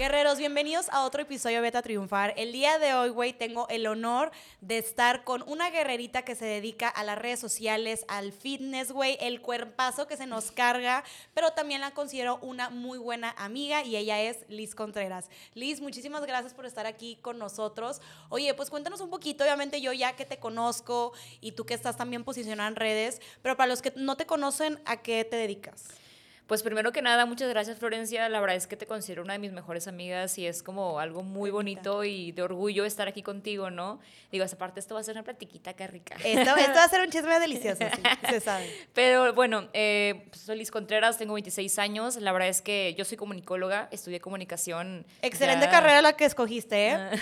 Guerreros, bienvenidos a otro episodio Beta Triunfar. El día de hoy, güey, tengo el honor de estar con una guerrerita que se dedica a las redes sociales, al fitness, güey, el cuerpazo que se nos carga, pero también la considero una muy buena amiga y ella es Liz Contreras. Liz, muchísimas gracias por estar aquí con nosotros. Oye, pues cuéntanos un poquito, obviamente yo ya que te conozco y tú que estás también posicionada en redes, pero para los que no te conocen, ¿a qué te dedicas? Pues primero que nada, muchas gracias Florencia. La verdad es que te considero una de mis mejores amigas y es como algo muy bonito y de orgullo estar aquí contigo, ¿no? Digo, esa parte esto va a ser una platiquita que rica. Esto, esto va a ser un chisme delicioso, sí, se sabe. Pero bueno, eh, pues, soy Liz Contreras, tengo 26 años. La verdad es que yo soy comunicóloga, estudié comunicación. Excelente carrera la que escogiste, ¿eh? Ah.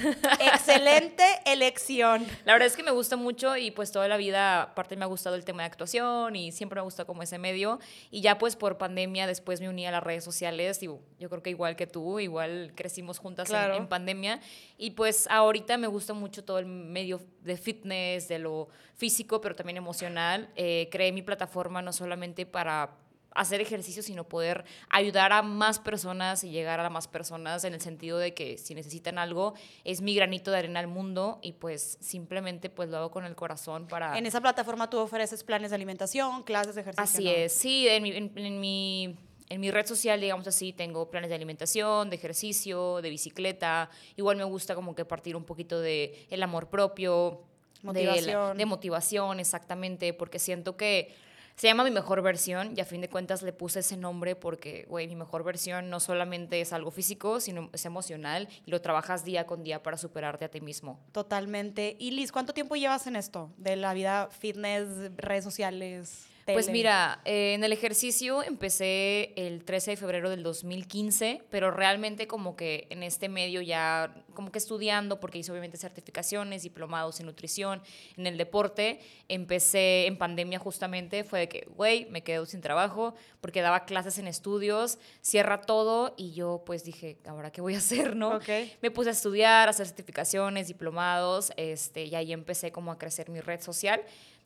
Excelente elección. La verdad es que me gusta mucho y pues toda la vida, aparte me ha gustado el tema de actuación y siempre me ha gustado como ese medio. Y ya pues por pandemia después me uní a las redes sociales, yo creo que igual que tú, igual crecimos juntas en, pandemia, y pues ahorita me gusta mucho todo el medio de fitness, de lo físico, pero también emocional. Eh, creé mi plataforma no solamente para hacer ejercicio, sino poder ayudar a más personas y llegar a más personas en el sentido de que si necesitan algo, es mi granito de arena al mundo y pues simplemente pues lo hago con el corazón para... En esa plataforma tú ofreces planes de alimentación, clases de ejercicio. Así es, sí, en mi, en, mi en mi red social, digamos así, tengo planes de alimentación, de ejercicio, de bicicleta. Igual me gusta como que partir un poquito de el amor propio, motivación. de motivación, exactamente, porque siento que se llama Mi Mejor Versión y a fin de cuentas le puse ese nombre porque, güey, mi mejor versión no solamente es algo físico, sino es emocional y lo trabajas día con día para superarte a ti mismo. Totalmente. Y Liz, ¿cuánto tiempo llevas en esto de la vida fitness, redes sociales? Pues mira, eh, en el ejercicio empecé el 13 de febrero del 2015, pero realmente como que en este medio ya como que estudiando, porque hice obviamente certificaciones, diplomados en nutrición, en el deporte, empecé en pandemia justamente, fue de que, güey, me quedo sin trabajo porque daba clases en estudios, cierra todo y yo pues dije, ¿ahora qué voy a hacer, no? Me puse a estudiar, a hacer certificaciones, diplomados, este, y ahí empecé como a crecer mi red social.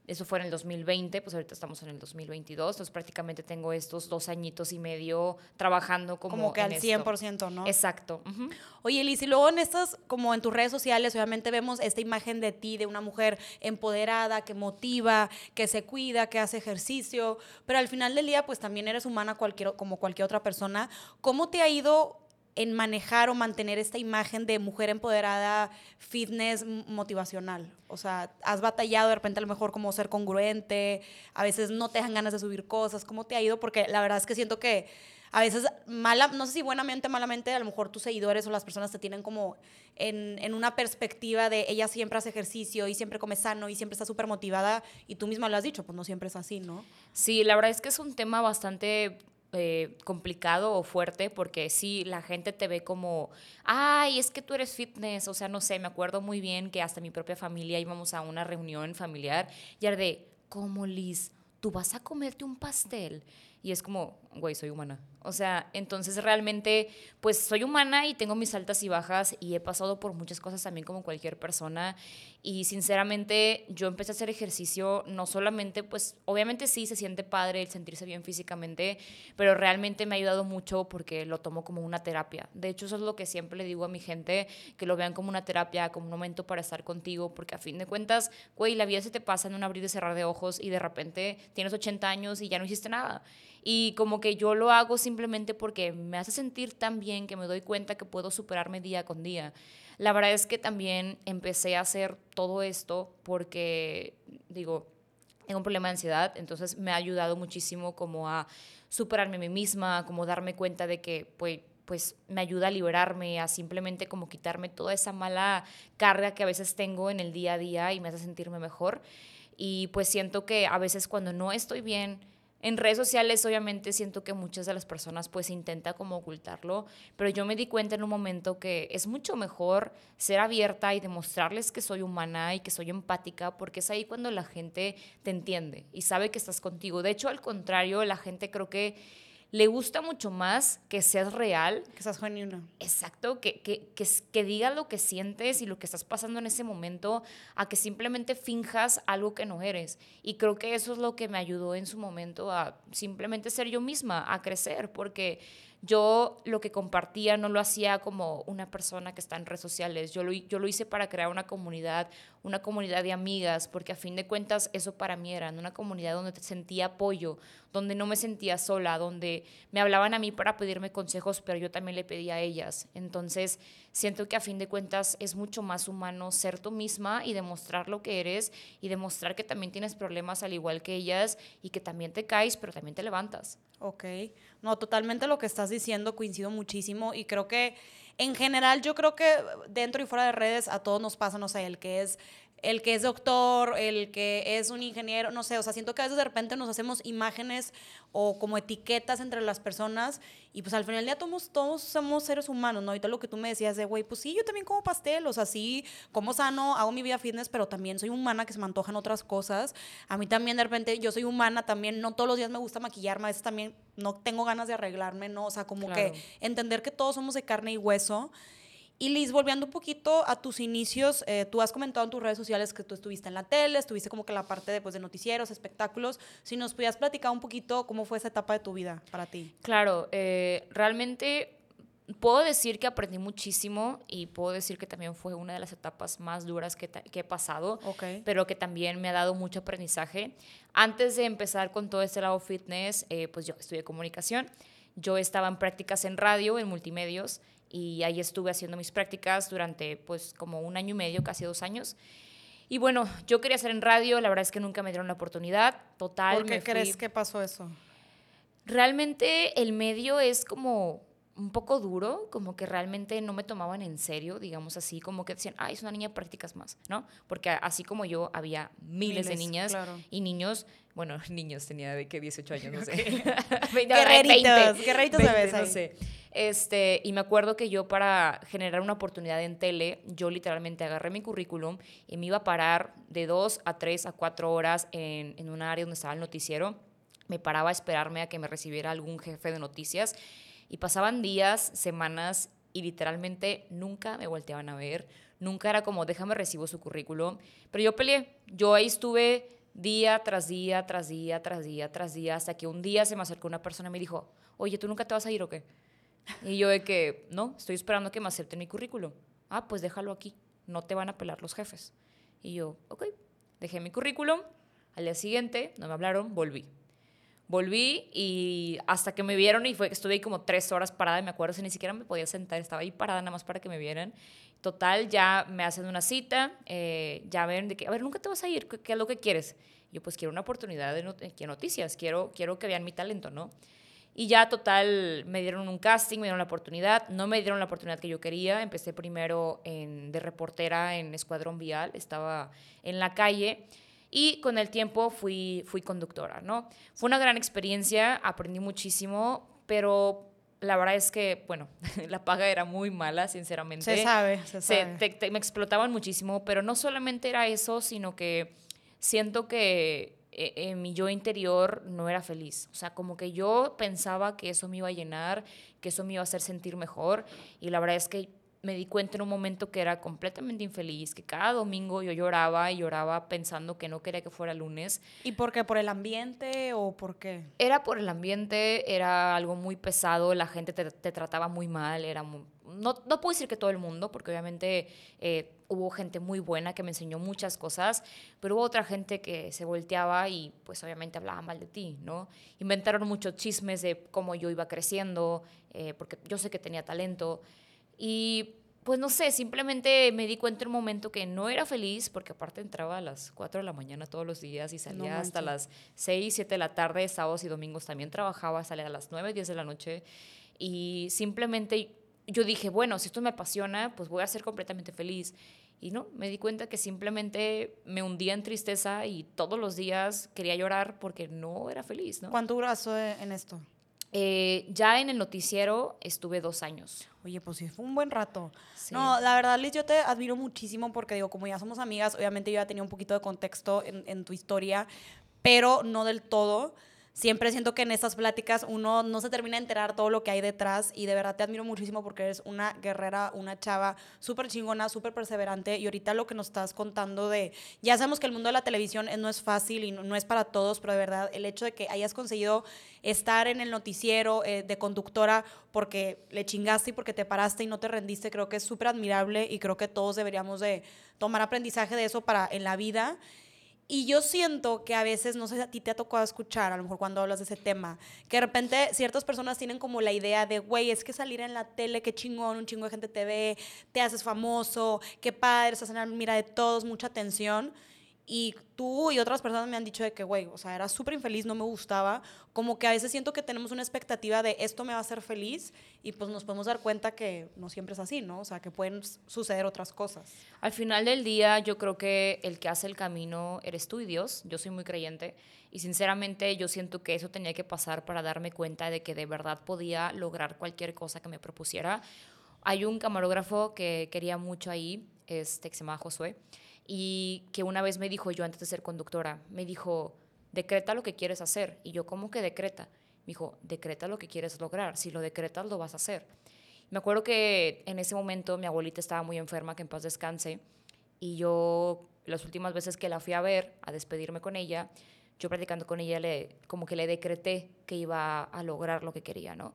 Eso fue en el 2020, pues ahorita estamos en el 2022, entonces prácticamente tengo estos dos añitos y medio trabajando como, como que al 100%, ¿no? Exacto. Oye, Liz, y luego en estas, como en tus redes sociales, obviamente vemos esta imagen de ti, de una mujer empoderada, que motiva, que se cuida, que hace ejercicio, pero al final del día, pues también eres humana cualquier, como cualquier otra persona. ¿Cómo te ha ido en manejar o mantener esta imagen de mujer empoderada, fitness motivacional? O sea, has batallado de repente a lo mejor como ser congruente, a veces no te dejan ganas de subir cosas, ¿cómo te ha ido? Porque la verdad es que siento que a veces, mala, no sé si buenamente o malamente, a lo mejor tus seguidores o las personas te tienen como en, en una perspectiva de ella siempre hace ejercicio y siempre come sano y siempre está súper motivada y tú misma lo has dicho, pues no siempre es así, ¿no? Sí, la verdad es que es un tema bastante eh, complicado o fuerte porque sí, la gente te ve como, ay, es que tú eres fitness, o sea, no sé, me acuerdo muy bien que hasta mi propia familia íbamos a una reunión familiar y era de, ¿cómo Liz? ¿Tú vas a comerte un pastel? Y es como, güey, soy humana. O sea, entonces realmente, pues soy humana y tengo mis altas y bajas y he pasado por muchas cosas también como cualquier persona. Y sinceramente, yo empecé a hacer ejercicio no solamente, pues obviamente sí se siente padre el sentirse bien físicamente, pero realmente me ha ayudado mucho porque lo tomo como una terapia. De hecho, eso es lo que siempre le digo a mi gente, que lo vean como una terapia, como un momento para estar contigo, porque a fin de cuentas, güey, la vida se te pasa en un abrir y cerrar de ojos y de repente tienes 80 años y ya no hiciste nada. Y como que yo lo hago simplemente porque me hace sentir tan bien que me doy cuenta que puedo superarme día con día. La verdad es que también empecé a hacer todo esto porque, digo, tengo un problema de ansiedad, entonces me ha ayudado muchísimo como a superarme a mí misma, como darme cuenta de que, pues, pues me ayuda a liberarme, a simplemente como quitarme toda esa mala carga que a veces tengo en el día a día y me hace sentirme mejor. Y pues siento que a veces cuando no estoy bien, en redes sociales obviamente siento que muchas de las personas pues intenta como ocultarlo, pero yo me di cuenta en un momento que es mucho mejor ser abierta y demostrarles que soy humana y que soy empática, porque es ahí cuando la gente te entiende y sabe que estás contigo. De hecho, al contrario, la gente creo que le gusta mucho más que seas real. Que seas genuina. Exacto, que, que, que, que digas lo que sientes y lo que estás pasando en ese momento, a que simplemente finjas algo que no eres. Y creo que eso es lo que me ayudó en su momento a simplemente ser yo misma, a crecer, porque yo lo que compartía no lo hacía como una persona que está en redes sociales, yo lo, yo lo hice para crear una comunidad, una comunidad de amigas, porque a fin de cuentas eso para mí era una comunidad donde sentía apoyo, donde no me sentía sola, donde me hablaban a mí para pedirme consejos, pero yo también le pedía a ellas. Entonces, siento que a fin de cuentas es mucho más humano ser tú misma y demostrar lo que eres y demostrar que también tienes problemas al igual que ellas y que también te caes, pero también te levantas. Ok, no, totalmente lo que estás diciendo coincido muchísimo y creo que en general yo creo que dentro y fuera de redes a todos nos pasa, no sé, el que es el que es doctor, el que es un ingeniero, no sé, o sea, siento que a veces de repente nos hacemos imágenes o como etiquetas entre las personas y pues al final del día todos, todos somos seres humanos, ¿no? Ahorita lo que tú me decías de, güey, pues sí, yo también como pastel, o sea, sí, como sano, hago mi vida fitness, pero también soy humana que se me antojan otras cosas. A mí también de repente yo soy humana, también no todos los días me gusta maquillarme, a veces también no tengo ganas de arreglarme, ¿no? O sea, como que entender que todos somos de carne y hueso. Y Liz, volviendo un poquito a tus inicios, eh, tú has comentado en tus redes sociales que tú estuviste en la tele, estuviste como que en la parte de, pues, de noticieros, espectáculos. Si nos pudieras platicar un poquito cómo fue esa etapa de tu vida para ti. Claro, eh, realmente puedo decir que aprendí muchísimo y puedo decir que también fue una de las etapas más duras que, que he pasado, pero que también me ha dado mucho aprendizaje. Antes de empezar con todo este lado fitness, eh, pues yo estudié comunicación. Yo estaba en prácticas en radio, en multimedios, y ahí estuve haciendo mis prácticas durante pues como un año y medio, casi dos años. Y bueno, yo quería hacer en radio, la verdad es que nunca me dieron la oportunidad, total. ¿Por qué crees que pasó eso? Realmente el medio es como un poco duro, como que realmente no me tomaban en serio, digamos así, como que decían, ay, es una niña de prácticas más, ¿no? Porque así como yo, había miles, de niñas y niños, bueno, niños tenía de que 18 años, no sé. guerreritos, guerreritos de vez No sé. Este, y me acuerdo que yo para generar una oportunidad en tele, yo literalmente agarré mi currículum y me iba a parar de dos a tres a cuatro horas en, en un área donde estaba el noticiero. Me paraba a esperarme a que me recibiera algún jefe de noticias y pasaban días, semanas y literalmente nunca me volteaban a ver. Nunca era como, déjame recibo su currículum. Pero yo peleé. Yo ahí estuve día tras día, tras día, tras día, tras día, hasta que un día se me acercó una persona y me dijo, oye, ¿tú nunca te vas a ir o qué? Y yo de que, no, estoy esperando que me acepten mi currículum. Ah, pues déjalo aquí, no te van a pelar los jefes. Y yo, ok, dejé mi currículum, al día siguiente no me hablaron, volví. Volví y hasta que me vieron y fue que estuve ahí como tres horas parada me acuerdo si ni siquiera me podía sentar, estaba ahí parada nada más para que me vieran. Total, ya me hacen una cita, eh, ya ven de que, a ver, nunca te vas a ir, ¿qué, es lo que quieres? Yo pues quiero una oportunidad de, de noticias, quiero, quiero que vean mi talento, ¿no? Y ya total, me dieron un casting, me dieron la oportunidad. No me dieron la oportunidad que yo quería. Empecé primero en, de reportera en Escuadrón Vial, estaba en la calle. Y con el tiempo fui, fui conductora, ¿no? Fue una gran experiencia, aprendí muchísimo, pero la verdad es que, bueno, la paga era muy mala, sinceramente. Se sabe, se sabe. me explotaban muchísimo, pero no solamente era eso, sino que siento que eh, en mi yo interior no era feliz. O sea, como que yo pensaba que eso me iba a llenar, que eso me iba a hacer sentir mejor. Y la verdad es que me di cuenta en un momento que era completamente infeliz, que cada domingo yo lloraba y lloraba pensando que no quería que fuera lunes. ¿Y por qué? ¿Por el ambiente o por qué? Era por el ambiente, era algo muy pesado, la gente te, te trataba muy mal, era no, no puedo decir que todo el mundo, porque obviamente eh, hubo gente muy buena que me enseñó muchas cosas, pero hubo otra gente que se volteaba y pues obviamente hablaba mal de ti, ¿no? Inventaron muchos chismes de cómo yo iba creciendo, eh, porque yo sé que tenía talento. Y pues no sé, simplemente me di cuenta en un momento que no era feliz, porque aparte entraba a las 4 de la mañana todos los días y salía hasta las 6, 7 de la tarde, sábados y domingos también trabajaba, salía a las 9, 10 de la noche. Y simplemente yo dije, bueno, si esto me apasiona, pues voy a ser completamente feliz. Y no, me di cuenta que simplemente me hundía en tristeza y todos los días quería llorar porque no era feliz, ¿no? ¿Cuánto duraste en esto? Eh, ya en el noticiero estuve dos años. Oye, pues sí, fue un buen rato. No, la verdad, Liz, yo te admiro muchísimo porque digo, como ya somos amigas, obviamente yo ya tenía un poquito de contexto en, en tu historia, pero no del todo. Siempre siento que en estas pláticas uno no se termina de enterar todo lo que hay detrás y de verdad te admiro muchísimo porque eres una guerrera, una chava súper chingona, súper perseverante y ahorita lo que nos estás contando de, ya sabemos que el mundo de la televisión no es fácil y no, es para todos, pero de verdad el hecho de que hayas conseguido estar en el noticiero eh, de conductora porque le chingaste y porque te paraste y no te rendiste, creo que es súper admirable y creo que todos deberíamos de tomar aprendizaje de eso para en la vida. Y yo siento que a veces, no sé a ti te ha tocado escuchar, a lo mejor cuando hablas de ese tema, que de repente ciertas personas tienen como la idea de, güey, es que salir en la tele, qué chingón, un chingo de gente te ve, te haces famoso, qué padre, estás en la mira de todos, mucha atención. Y tú y otras personas me han dicho de que, güey, o sea, era súper infeliz, no me gustaba. Como que a veces siento que tenemos una expectativa de esto me va a hacer feliz y pues nos podemos dar cuenta que no siempre es así, ¿no? O sea, que pueden suceder otras cosas. Al final del día, yo creo que el que hace el camino eres tú y Dios. Yo soy muy creyente y sinceramente yo siento que eso tenía que pasar para darme cuenta de que de verdad podía lograr cualquier cosa que me propusiera. Hay un camarógrafo que quería mucho ahí, este, que se llama Josué y que una vez me dijo yo antes de ser conductora, me dijo, decreta lo que quieres hacer. Y yo, ¿cómo que decreta? Me dijo, decreta lo que quieres lograr. Si lo decretas, lo vas a hacer. Me acuerdo que en ese momento mi abuelita estaba muy enferma, que en paz descanse, y yo las últimas veces que la fui a ver, a despedirme con ella, yo platicando con ella, le, como que le decreté que iba a lograr lo que quería, ¿no?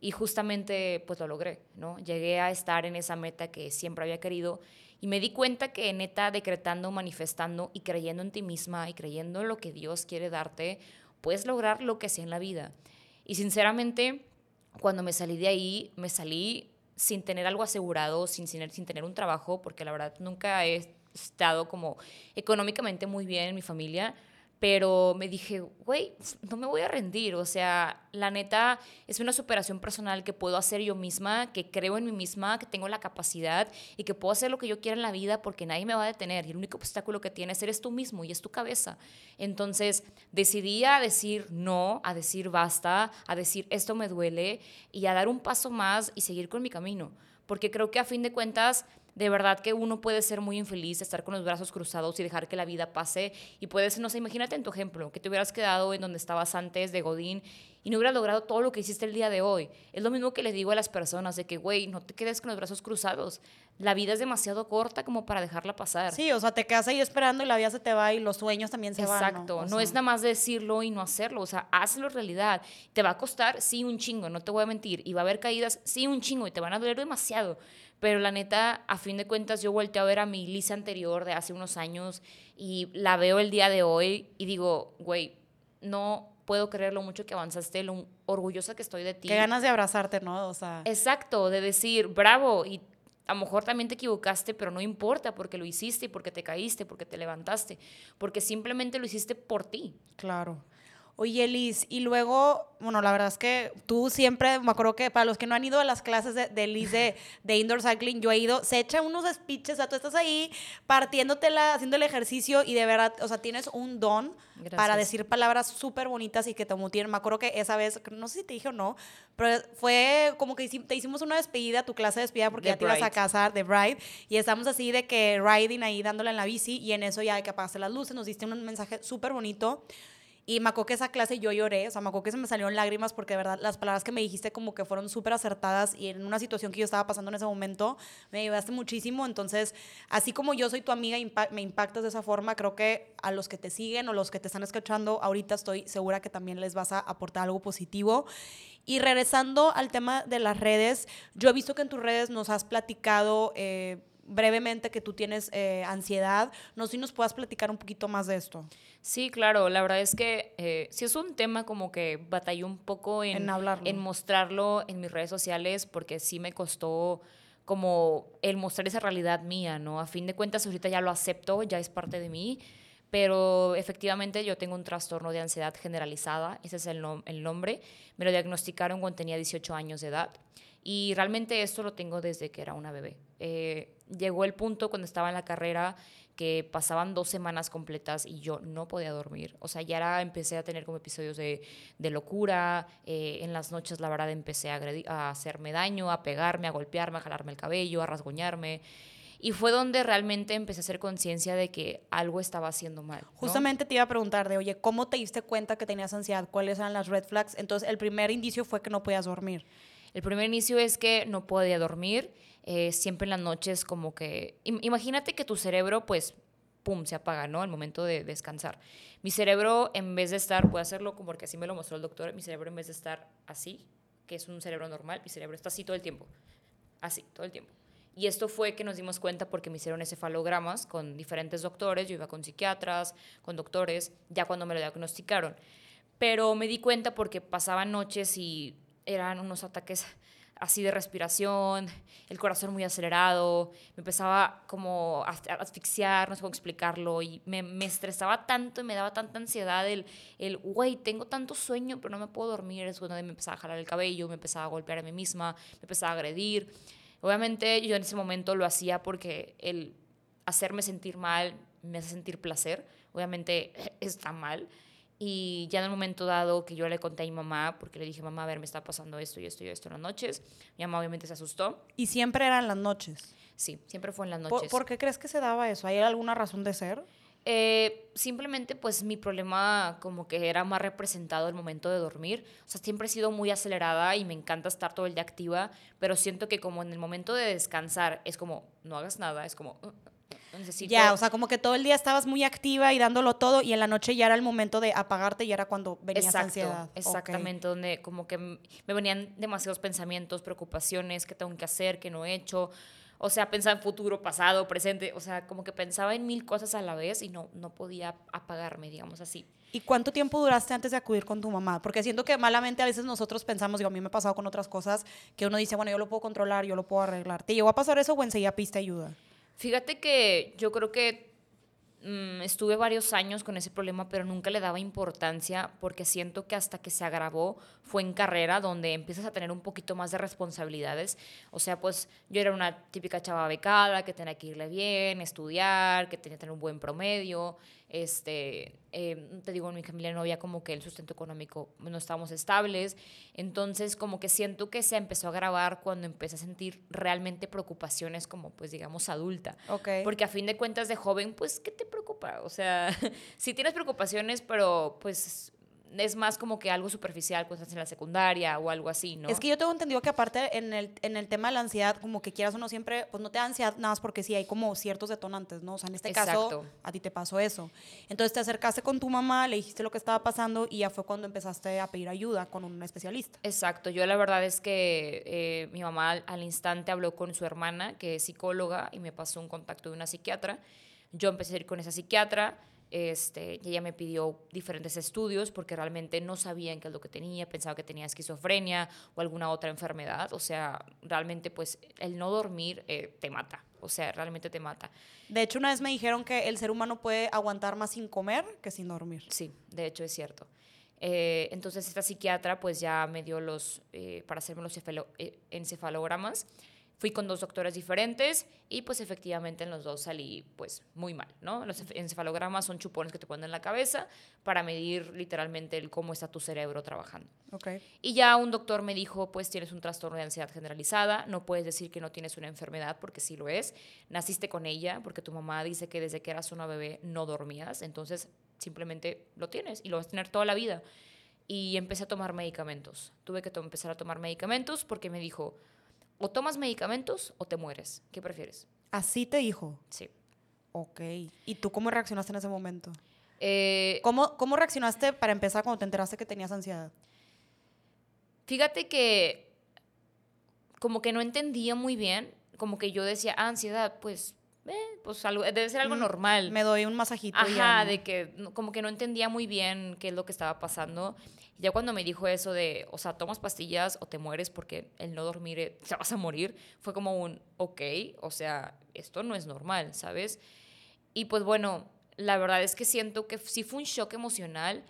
Y justamente pues lo logré, ¿no? Llegué a estar en esa meta que siempre había querido y me di cuenta que neta, decretando, manifestando y creyendo en ti misma y creyendo en lo que Dios quiere darte, puedes lograr lo que sea en la vida. Y sinceramente, cuando me salí de ahí, me salí sin tener algo asegurado, sin, sin, sin tener un trabajo, porque la verdad nunca he estado como económicamente muy bien en mi familia pero me dije, güey, no me voy a rendir, o sea, la neta es una superación personal que puedo hacer yo misma, que creo en mí misma, que tengo la capacidad y que puedo hacer lo que yo quiera en la vida porque nadie me va a detener y el único obstáculo que tienes eres tú mismo y es tu cabeza. Entonces decidí a decir no, a decir basta, a decir esto me duele y a dar un paso más y seguir con mi camino, porque creo que a fin de cuentas de verdad que uno puede ser muy infeliz, estar con los brazos cruzados y dejar que la vida pase. Y puedes, no sé, imagínate en tu ejemplo, que te hubieras quedado en donde estabas antes de Godín y no hubieras logrado todo lo que hiciste el día de hoy. Es lo mismo que les digo a las personas, de que, güey, no te quedes con los brazos cruzados. La vida es demasiado corta como para dejarla pasar. Sí, o sea, te quedas ahí esperando y la vida se te va y los sueños también se van. Exacto, no, es nada más decirlo y no hacerlo, o sea, hazlo realidad. Te va a costar, sí, un chingo, no te voy a mentir. Y va a haber caídas, sí, un chingo, y te van a doler demasiado pero la neta, a fin de cuentas, yo volteo a ver a mi Lisa anterior de hace unos años y la veo el día de hoy y digo, güey, no puedo creer lo mucho que avanzaste, lo orgullosa que estoy de ti. Qué ganas de abrazarte, ¿no? O sea. Exacto, de decir, bravo, y a lo mejor también te equivocaste, pero no importa porque lo hiciste y porque te caíste, porque te levantaste, porque simplemente lo hiciste por ti. Claro. Oye, Liz, y luego, bueno, la verdad es que tú siempre, me acuerdo que para los que no han ido a las clases de, de Liz de, indoor cycling, yo he ido, se echa unos speeches, o sea, tú estás ahí partiéndotela, haciendo el ejercicio y de verdad, o sea, tienes un don para decir palabras súper bonitas y que te motiven. Me acuerdo que esa vez, no sé si te dije o no, pero fue como que te hicimos una despedida, tu clase de despedida, porque ya te ibas a casar de Bride, y estamos así de que riding ahí dándole en la bici, y en eso ya de que apagaste las luces, nos diste un mensaje súper bonito. Y me acuerdo que esa clase yo lloré, o sea, me acuerdo que se me salieron lágrimas porque de verdad las palabras que me dijiste como que fueron súper acertadas y en una situación que yo estaba pasando en ese momento me ayudaste muchísimo. Entonces, así como yo soy tu amiga, me impactas de esa forma, creo que a los que te siguen o los que te están escuchando ahorita estoy segura que también les vas a aportar algo positivo. Y regresando al tema de las redes, yo he visto que en tus redes nos has platicado... Eh, brevemente que tú tienes eh, ansiedad. No sé si nos puedas platicar un poquito más de esto. Sí, claro. La verdad es que eh, sí es un tema como que batallé un poco en, en, hablarlo. en mostrarlo en mis redes sociales porque sí me costó como el mostrar esa realidad mía, ¿no? A fin de cuentas ahorita ya lo acepto, ya es parte de mí, pero efectivamente yo tengo un trastorno de ansiedad generalizada, ese es el, el nombre. Me lo diagnosticaron cuando tenía 18 años de edad. Y realmente esto lo tengo desde que era una bebé. Eh, llegó el punto cuando estaba en la carrera que pasaban dos semanas completas y yo no podía dormir. O sea, ya era, empecé a tener como episodios de, de locura. Eh, en las noches, la verdad, empecé a, a hacerme daño, a pegarme, a golpearme, a jalarme el cabello, a rasguñarme. Y fue donde realmente empecé a hacer conciencia de que algo estaba haciendo mal. Justamente te iba a preguntar de, oye, ¿cómo te diste cuenta que tenías ansiedad? ¿Cuáles eran las red flags? Entonces, el primer indicio fue que no podías dormir. El primer inicio es que no podía dormir. Eh, siempre en las noches como que... Imagínate que tu cerebro pues pum, se apaga, ¿no? Al momento de descansar. Mi cerebro, en vez de estar, puede hacerlo como porque así me lo mostró el doctor, mi cerebro en vez de estar así, que es un cerebro normal, mi cerebro está así todo el tiempo. Así, todo el tiempo. Y esto fue que nos dimos cuenta porque me hicieron encefalogramas con diferentes doctores, yo iba con psiquiatras, con doctores, ya cuando me lo diagnosticaron. Pero me di cuenta porque pasaban noches y eran unos ataques así de respiración, el corazón muy acelerado, me empezaba como a asfixiar, no sé cómo explicarlo, y me, estresaba tanto y me daba tanta ansiedad el, el, güey, tengo tanto sueño, pero no me puedo dormir, es cuando me empezaba a jalar el cabello, me empezaba a golpear a mí misma, me empezaba a agredir. Obviamente yo en ese momento lo hacía porque el hacerme sentir mal me hace sentir placer, obviamente está mal, y ya en el momento dado que yo le conté a mi mamá, porque le dije, mamá, a ver, me está pasando esto y esto y esto en las noches, mi mamá obviamente se asustó. ¿Y siempre eran las noches? Sí, siempre fue en las noches. ¿Por, qué crees que se daba eso? ¿Hay alguna razón de ser? Eh, simplemente pues mi problema como que era más representado el momento de dormir. O sea, siempre he sido muy acelerada y me encanta estar todo el día activa, pero siento que como en el momento de descansar es como no hagas nada, es como uh, ya, o sea, como que todo el día estabas muy activa y dándolo todo y en la noche ya era el momento de apagarte y era cuando venía esa ansiedad. Exactamente, donde como que me venían demasiados pensamientos, preocupaciones, qué tengo que hacer, qué no he hecho. O sea, pensaba en futuro, pasado, presente. O sea, como que pensaba en mil cosas a la vez y no, no podía apagarme, digamos así. ¿Y cuánto tiempo duraste antes de acudir con tu mamá? Porque siento que malamente a veces nosotros pensamos, digo, a mí me ha pasado con otras cosas, que uno dice, bueno, yo lo puedo controlar, yo lo puedo arreglar. ¿Te llegó a pasar eso o enseguida piste ayuda? Fíjate que yo creo que mm, estuve varios años con ese problema, pero nunca le daba importancia porque siento que hasta que se agravó fue en carrera donde empiezas a tener un poquito más de responsabilidades. O sea, pues yo era una típica chava becada que tenía que irle bien, estudiar, que tenía que tener un buen promedio este, eh, te digo, en mi familia no había como que el sustento económico, no estábamos estables, entonces como que siento que se empezó a agravar cuando empecé a sentir realmente preocupaciones como pues digamos adulta, okay. porque a fin de cuentas de joven pues ¿qué te preocupa? O sea, si tienes preocupaciones pero pues es más como que algo superficial cuando estás en la secundaria o algo así, ¿no? Es que yo tengo entendido que aparte en el, en el tema de la ansiedad, como que quieras o no siempre, pues no te da ansiedad nada más porque sí hay como ciertos detonantes, ¿no? O sea, en este caso, a ti te pasó eso. Entonces te acercaste con tu mamá, le dijiste lo que estaba pasando y ya fue cuando empezaste a pedir ayuda con un especialista. Exacto. Yo la verdad es que eh, mi mamá al instante habló con su hermana, que es psicóloga, y me pasó un contacto de una psiquiatra. Yo empecé a ir con esa psiquiatra este, ella me pidió diferentes estudios porque realmente no sabían qué es lo que tenía, pensaba que tenía esquizofrenia o alguna otra enfermedad. O sea, realmente pues el no dormir eh, te mata. O sea, realmente te mata. De hecho, una vez me dijeron que el ser humano puede aguantar más sin comer que sin dormir. Sí, de hecho es cierto. Eh, entonces esta psiquiatra pues ya me dio los, eh, para hacerme los encefalogramas Fui con dos doctores diferentes y pues efectivamente en los dos salí pues muy mal, ¿no? Los encefalogramas son chupones que te ponen en la cabeza para medir literalmente el cómo está tu cerebro trabajando. Okay. Y ya un doctor me dijo, pues tienes un trastorno de ansiedad generalizada, no puedes decir que no tienes una enfermedad porque sí lo es, naciste con ella porque tu mamá dice que desde que eras una bebé no dormías, entonces simplemente lo tienes y lo vas a tener toda la vida. Y empecé a tomar medicamentos. Tuve que empezar a tomar medicamentos porque me dijo, o tomas medicamentos o te mueres. ¿Qué prefieres? Así te dijo. Sí. Ok. ¿Y tú cómo reaccionaste en ese momento? Eh, ¿Cómo, ¿Cómo reaccionaste para empezar cuando te enteraste que tenías ansiedad? Fíjate que como que no entendía muy bien, como que yo decía, ah, ansiedad, pues, eh, pues algo, debe ser algo mm, normal. Me doy un masajito. Ajá, de que como que no entendía muy bien qué es lo que estaba pasando. Ya cuando me dijo eso de, o sea, tomas pastillas o te mueres porque el no dormir eh, te vas a morir, fue como un, ok, o sea, esto no es normal, ¿sabes? Y pues bueno, la verdad es que siento que sí fue un shock emocional,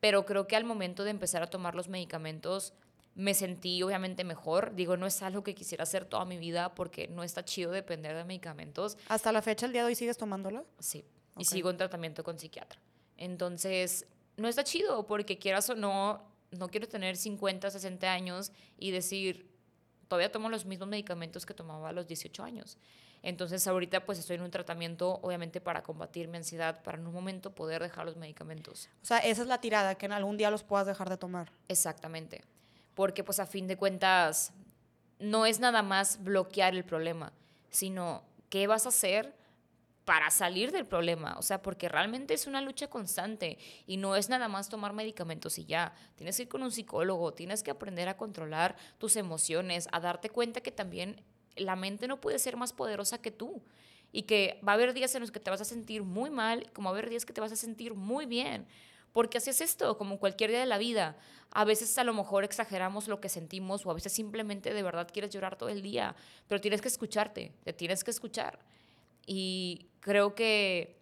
pero creo que al momento de empezar a tomar los medicamentos me sentí obviamente mejor. Digo, no es algo que quisiera hacer toda mi vida porque no está chido depender de medicamentos. ¿Hasta la fecha, el día de hoy, sigues tomándolo? Sí, y sigo en tratamiento con psiquiatra. Entonces, no está chido porque quieras o no, no quiero tener 50, 60 años y decir, todavía tomo los mismos medicamentos que tomaba a los 18 años. Entonces ahorita pues estoy en un tratamiento obviamente para combatir mi ansiedad, para en un momento poder dejar los medicamentos. O sea, esa es la tirada, que en algún día los puedas dejar de tomar. Exactamente. Porque pues a fin de cuentas no es nada más bloquear el problema, sino qué vas a hacer para salir del problema, o sea, porque realmente es una lucha constante y no es nada más tomar medicamentos y ya, tienes que ir con un psicólogo, tienes que aprender a controlar tus emociones, a darte cuenta que también la mente no puede ser más poderosa que tú y que va a haber días en los que te vas a sentir muy mal, como va a haber días que te vas a sentir muy bien, porque así es esto, como cualquier día de la vida. A veces a lo mejor exageramos lo que sentimos o a veces simplemente de verdad quieres llorar todo el día, pero tienes que escucharte, te tienes que escuchar. Y creo que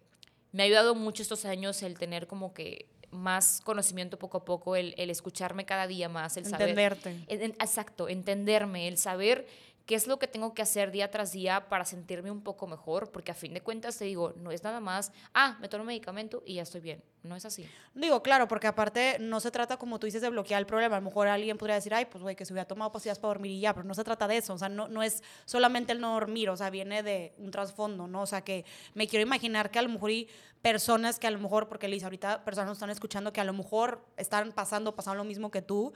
me ha ayudado mucho estos años el tener como que más conocimiento poco a poco, el, escucharme cada día más, el saber... Entenderte. exacto, entenderme, el saber qué es lo que tengo que hacer día tras día para sentirme un poco mejor, porque a fin de cuentas te digo, no es nada más, ah, me tomo medicamento y ya estoy bien, no es así. Digo, claro, porque aparte no se trata, como tú dices, de bloquear el problema, a lo mejor alguien podría decir, ay, pues güey, que se hubiera tomado pastillas para dormir y ya, pero no se trata de eso, o sea, no, no es solamente el no dormir, o sea, viene de un trasfondo, ¿no? O sea, que me quiero imaginar que a lo mejor hay personas que a lo mejor, porque Lisa, ahorita personas nos están escuchando que a lo mejor están pasando, pasando lo mismo que tú,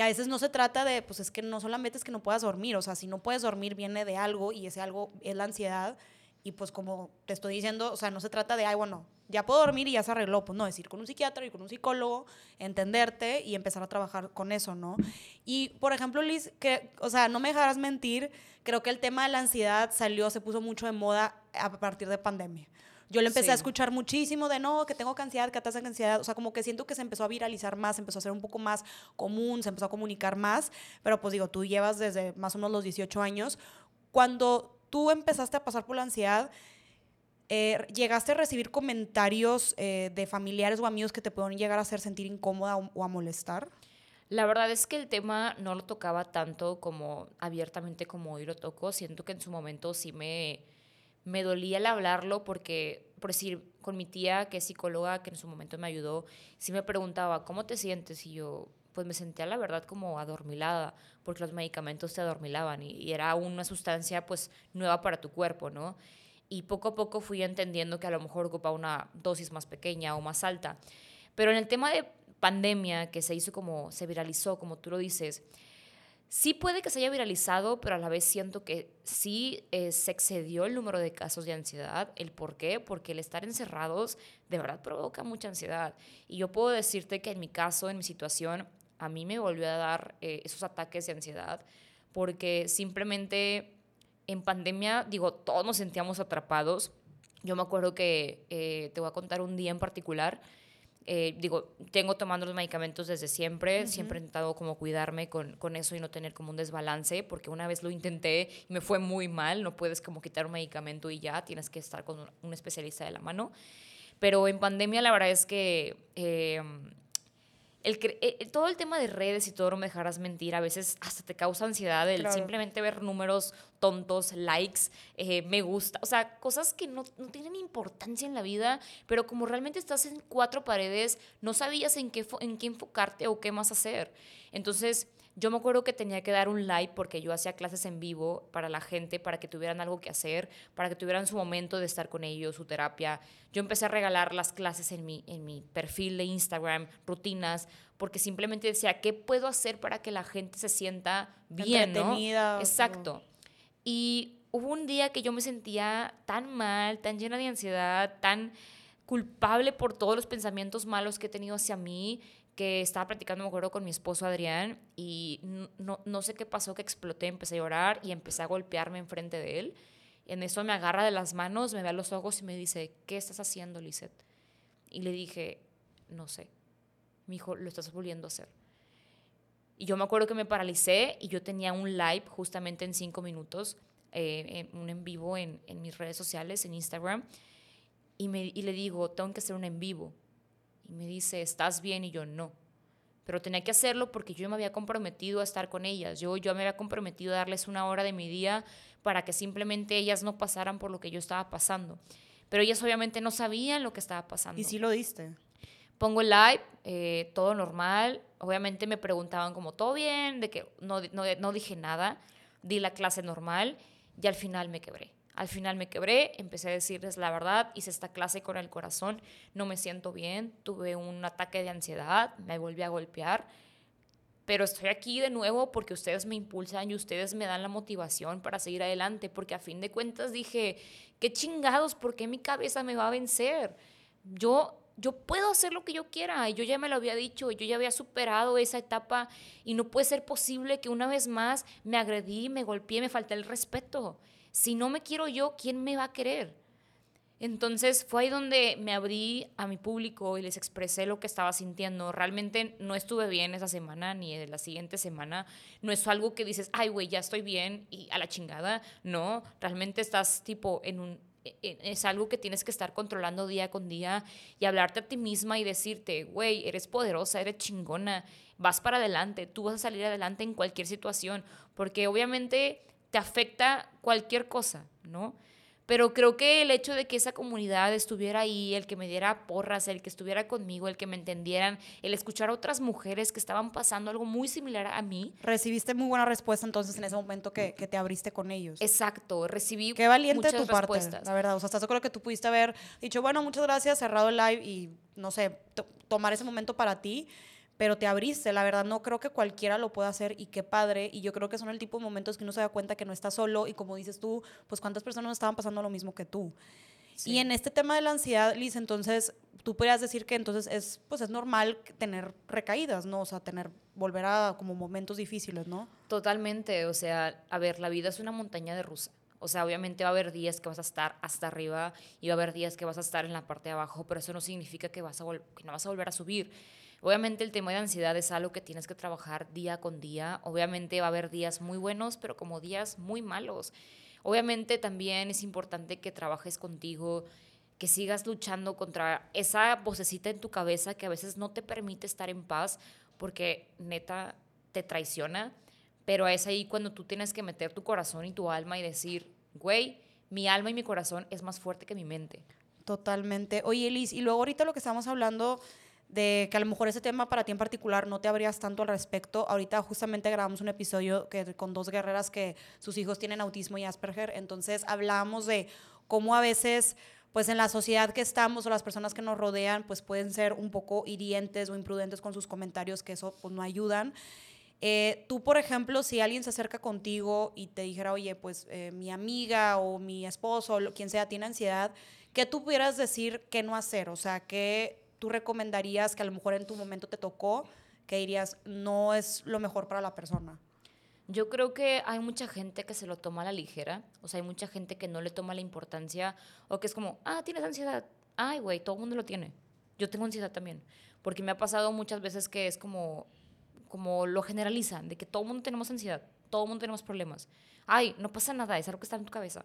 que a veces no se trata de, pues es que no solamente es que no puedas dormir, o sea, si no puedes dormir viene de algo y ese algo es la ansiedad y pues como te estoy diciendo, o sea, no se trata de, ay, bueno, ya puedo dormir y ya se arregló, pues no, es ir con un psiquiatra, y con un psicólogo, entenderte y empezar a trabajar con eso, ¿no? Y, por ejemplo, Liz, que, o sea, no me dejarás mentir, creo que el tema de la ansiedad salió, se puso mucho de moda a partir de pandemia. Yo le empecé a escuchar muchísimo de no, que tengo ansiedad, que atasa ansiedad. O sea, como que siento que se empezó a viralizar más, empezó a ser un poco más común, se empezó a comunicar más. Pero pues digo, tú llevas desde más o menos los 18 años. Cuando tú empezaste a pasar por la ansiedad, eh, ¿llegaste a recibir comentarios eh, de familiares o amigos que te pueden llegar a hacer sentir incómoda o, a molestar? La verdad es que el tema no lo tocaba tanto como abiertamente como hoy lo toco. Siento que en su momento sí me me dolía el hablarlo porque, por decir, con mi tía, que es psicóloga, que en su momento me ayudó, sí me preguntaba, ¿cómo te sientes? Y yo, pues me sentía la verdad como adormilada, porque los medicamentos te adormilaban y, era una sustancia pues nueva para tu cuerpo, ¿no? Y poco a poco fui entendiendo que a lo mejor ocupaba una dosis más pequeña o más alta. Pero en el tema de pandemia, que se hizo como, se viralizó, como tú lo dices, Sí puede que se haya viralizado, pero a la vez siento que sí eh, se excedió el número de casos de ansiedad. ¿El por qué? Porque el estar encerrados de verdad provoca mucha ansiedad. Y yo puedo decirte que en mi caso, en mi situación, a mí me volvió a dar eh, esos ataques de ansiedad porque simplemente en pandemia, digo, todos nos sentíamos atrapados. Yo me acuerdo que, eh, te voy a contar un día en particular, eh, digo, tengo tomando los medicamentos desde siempre, siempre he intentado como cuidarme con, con, eso y no tener como un desbalance, porque una vez lo intenté y me fue muy mal, no puedes como quitar un medicamento y ya, tienes que estar con un, especialista de la mano. Pero en pandemia la verdad es que eh, el, eh, todo el tema de redes y todo, no me dejarás mentir, a veces hasta te causa ansiedad el simplemente ver números tontos, likes, eh, me gusta, o sea, cosas que no, no, tienen importancia en la vida, pero como realmente estás en cuatro paredes, no sabías en qué, en qué enfocarte o qué más hacer. Entonces, yo me acuerdo que tenía que dar un like porque yo hacía clases en vivo para la gente, para que tuvieran algo que hacer, para que tuvieran su momento de estar con ellos, su terapia. Yo empecé a regalar las clases en mi, en mi perfil de Instagram, rutinas, porque simplemente decía, ¿qué puedo hacer para que la gente se sienta bien? ¿no? Exacto. Y hubo un día que yo me sentía tan mal, tan llena de ansiedad, tan culpable por todos los pensamientos malos que he tenido hacia mí, que estaba platicando, me acuerdo, con mi esposo Adrián y no, no sé qué pasó, que exploté, empecé a llorar y empecé a golpearme enfrente de él. En eso me agarra de las manos, me ve a los ojos y me dice, ¿qué estás haciendo, Lisette? Y le dije, no sé. Me dijo, lo estás volviendo a hacer. Y yo me acuerdo que me paralicé y yo tenía un live justamente en cinco minutos, eh, un en vivo en, en, mis redes sociales, en Instagram. Y, me, y le digo, tengo que hacer un en vivo. Y me dice, ¿estás bien? Y yo, no. Pero tenía que hacerlo porque yo me había comprometido a estar con ellas. Yo, yo me había comprometido a darles una hora de mi día para que simplemente ellas no pasaran por lo que yo estaba pasando. Pero ellas obviamente no sabían lo que estaba pasando. ¿Y sí lo diste? Pongo el live, eh, todo normal. Obviamente me preguntaban como, ¿todo bien? De que no, no, no dije nada. Di la clase normal y al final me quebré Al final me quebré, empecé a decirles la verdad, hice esta clase con el corazón, no me siento bien, tuve un ataque de ansiedad, me volví a golpear, pero estoy aquí de nuevo porque ustedes me impulsan y ustedes me dan la motivación para seguir adelante, porque a fin de cuentas dije, qué chingados, ¿por qué mi cabeza me va a vencer? Yo yo puedo hacer lo que yo quiera. Y yo ya me lo había dicho, yo ya había superado esa etapa y no puede ser posible que una vez más me agredí, me golpeé, me falté el respeto. Si no me quiero yo, ¿quién me va a querer? Entonces fue ahí donde me abrí a mi público y les expresé lo que estaba sintiendo. Realmente no estuve bien esa semana ni de la siguiente semana. No es algo que dices, ay, güey, ya estoy bien y a la chingada. No, realmente estás tipo en un e, e, es algo que tienes que estar controlando día con día y hablarte a ti misma y decirte, güey, eres poderosa, eres chingona, vas para adelante, tú vas a salir adelante en cualquier situación, porque obviamente te afecta cualquier cosa, ¿no? Pero creo que el hecho de que esa comunidad estuviera ahí, el que me diera porras, el que estuviera conmigo, el que me entendieran, el escuchar a otras mujeres que estaban pasando algo muy similar a mí. Recibiste muy buena respuesta entonces en ese momento que, que te abriste con ellos. Exacto, recibí Qué valiente tu parte, la verdad. O sea, hasta yo creo que tú pudiste haber dicho, bueno, muchas gracias, cerrado el live y, no sé, tomar ese momento para ti pero te abriste, la verdad no creo que cualquiera lo pueda hacer y qué padre, y yo creo que son el tipo de momentos que uno se da cuenta que no está solo y como dices tú, pues cuántas personas estaban pasando lo mismo que tú. Y en este tema de la ansiedad, Liz, entonces tú podrías decir que entonces es, pues es normal tener recaídas, ¿no? O sea, tener, volver a como momentos difíciles, ¿no? Totalmente, o sea, a ver, la vida es una montaña de rusa. O sea, obviamente va a haber días que vas a estar hasta arriba y va a haber días que vas a estar en la parte de abajo, pero eso no significa que, vas a que no vas a volver a subir. Obviamente el tema de ansiedad es algo que tienes que trabajar día con día. Obviamente va a haber días muy buenos, pero como días muy malos. Obviamente también es importante que trabajes contigo, que sigas luchando contra esa vocecita en tu cabeza que a veces no te permite estar en paz porque neta te traiciona. Pero es ahí cuando tú tienes que meter tu corazón y tu alma y decir, güey, mi alma y mi corazón es más fuerte que mi mente. Totalmente. Oye, Liz, y luego ahorita lo que estamos hablando de que a lo mejor ese tema para ti en particular no te abrías tanto al respecto. Ahorita justamente grabamos un episodio que, con dos guerreras que sus hijos tienen autismo y Asperger, entonces hablábamos de cómo a veces pues en la sociedad que estamos o las personas que nos rodean pues pueden ser un poco hirientes o imprudentes con sus comentarios que eso pues no ayudan. Eh, tú, por ejemplo, si alguien se acerca contigo y te dijera, oye, pues eh, mi amiga o mi esposo o quien sea tiene ansiedad, ¿qué tú pudieras decir qué no hacer? O sea, ¿qué, tú recomendarías que a lo mejor en tu momento te tocó, que dirías no es lo mejor para la persona? Yo creo que hay mucha gente que se lo toma a la ligera, o sea, hay mucha gente que no le toma la importancia o que es como, ah, tienes ansiedad, ay, güey, todo el mundo lo tiene. Yo tengo ansiedad también, porque me ha pasado muchas veces que es como, como lo generalizan, de que todo el mundo tenemos ansiedad, todo el mundo tenemos problemas. Ay, no pasa nada, es algo que está en tu cabeza.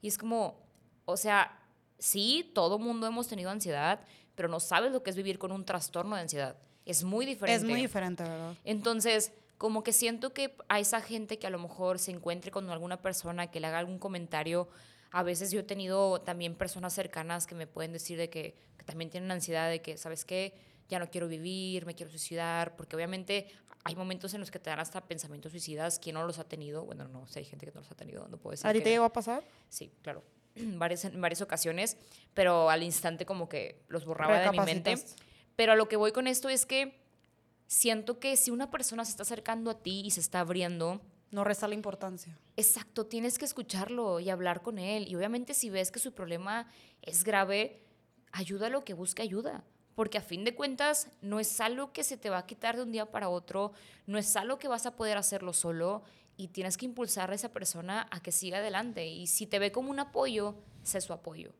Y es como, o sea, sí, todo el mundo hemos tenido ansiedad, pero no sabes lo que es vivir con un trastorno de ansiedad. Es muy diferente. Es muy diferente, ¿verdad? Entonces, como que siento que a esa gente que a lo mejor se encuentre con alguna persona que le haga algún comentario, a veces yo he tenido también personas cercanas que me pueden decir de que, que también tienen ansiedad de que, ¿sabes qué? Ya no quiero vivir, me quiero suicidar, porque obviamente hay momentos en los que te dan hasta pensamientos suicidas. ¿Quién no los ha tenido? Bueno, no, si hay gente que no los ha tenido, no puedo decir. ¿A ti te llegó a pasar? Sí, claro. varias, en varias ocasiones, pero al instante como que los borraba de mi mente. Pero a lo que voy con esto es que siento que si una persona se está acercando a ti y se está abriendo, no resta la importancia. Exacto, tienes que escucharlo y hablar con él. Y obviamente si ves que su problema es grave, ayúdalo que busque ayuda. Porque a fin de cuentas no es algo que se te va a quitar de un día para otro, no es algo que vas a poder hacerlo solo y tienes que impulsar a esa persona a que siga adelante. Y si te ve como un apoyo, sé su apoyo.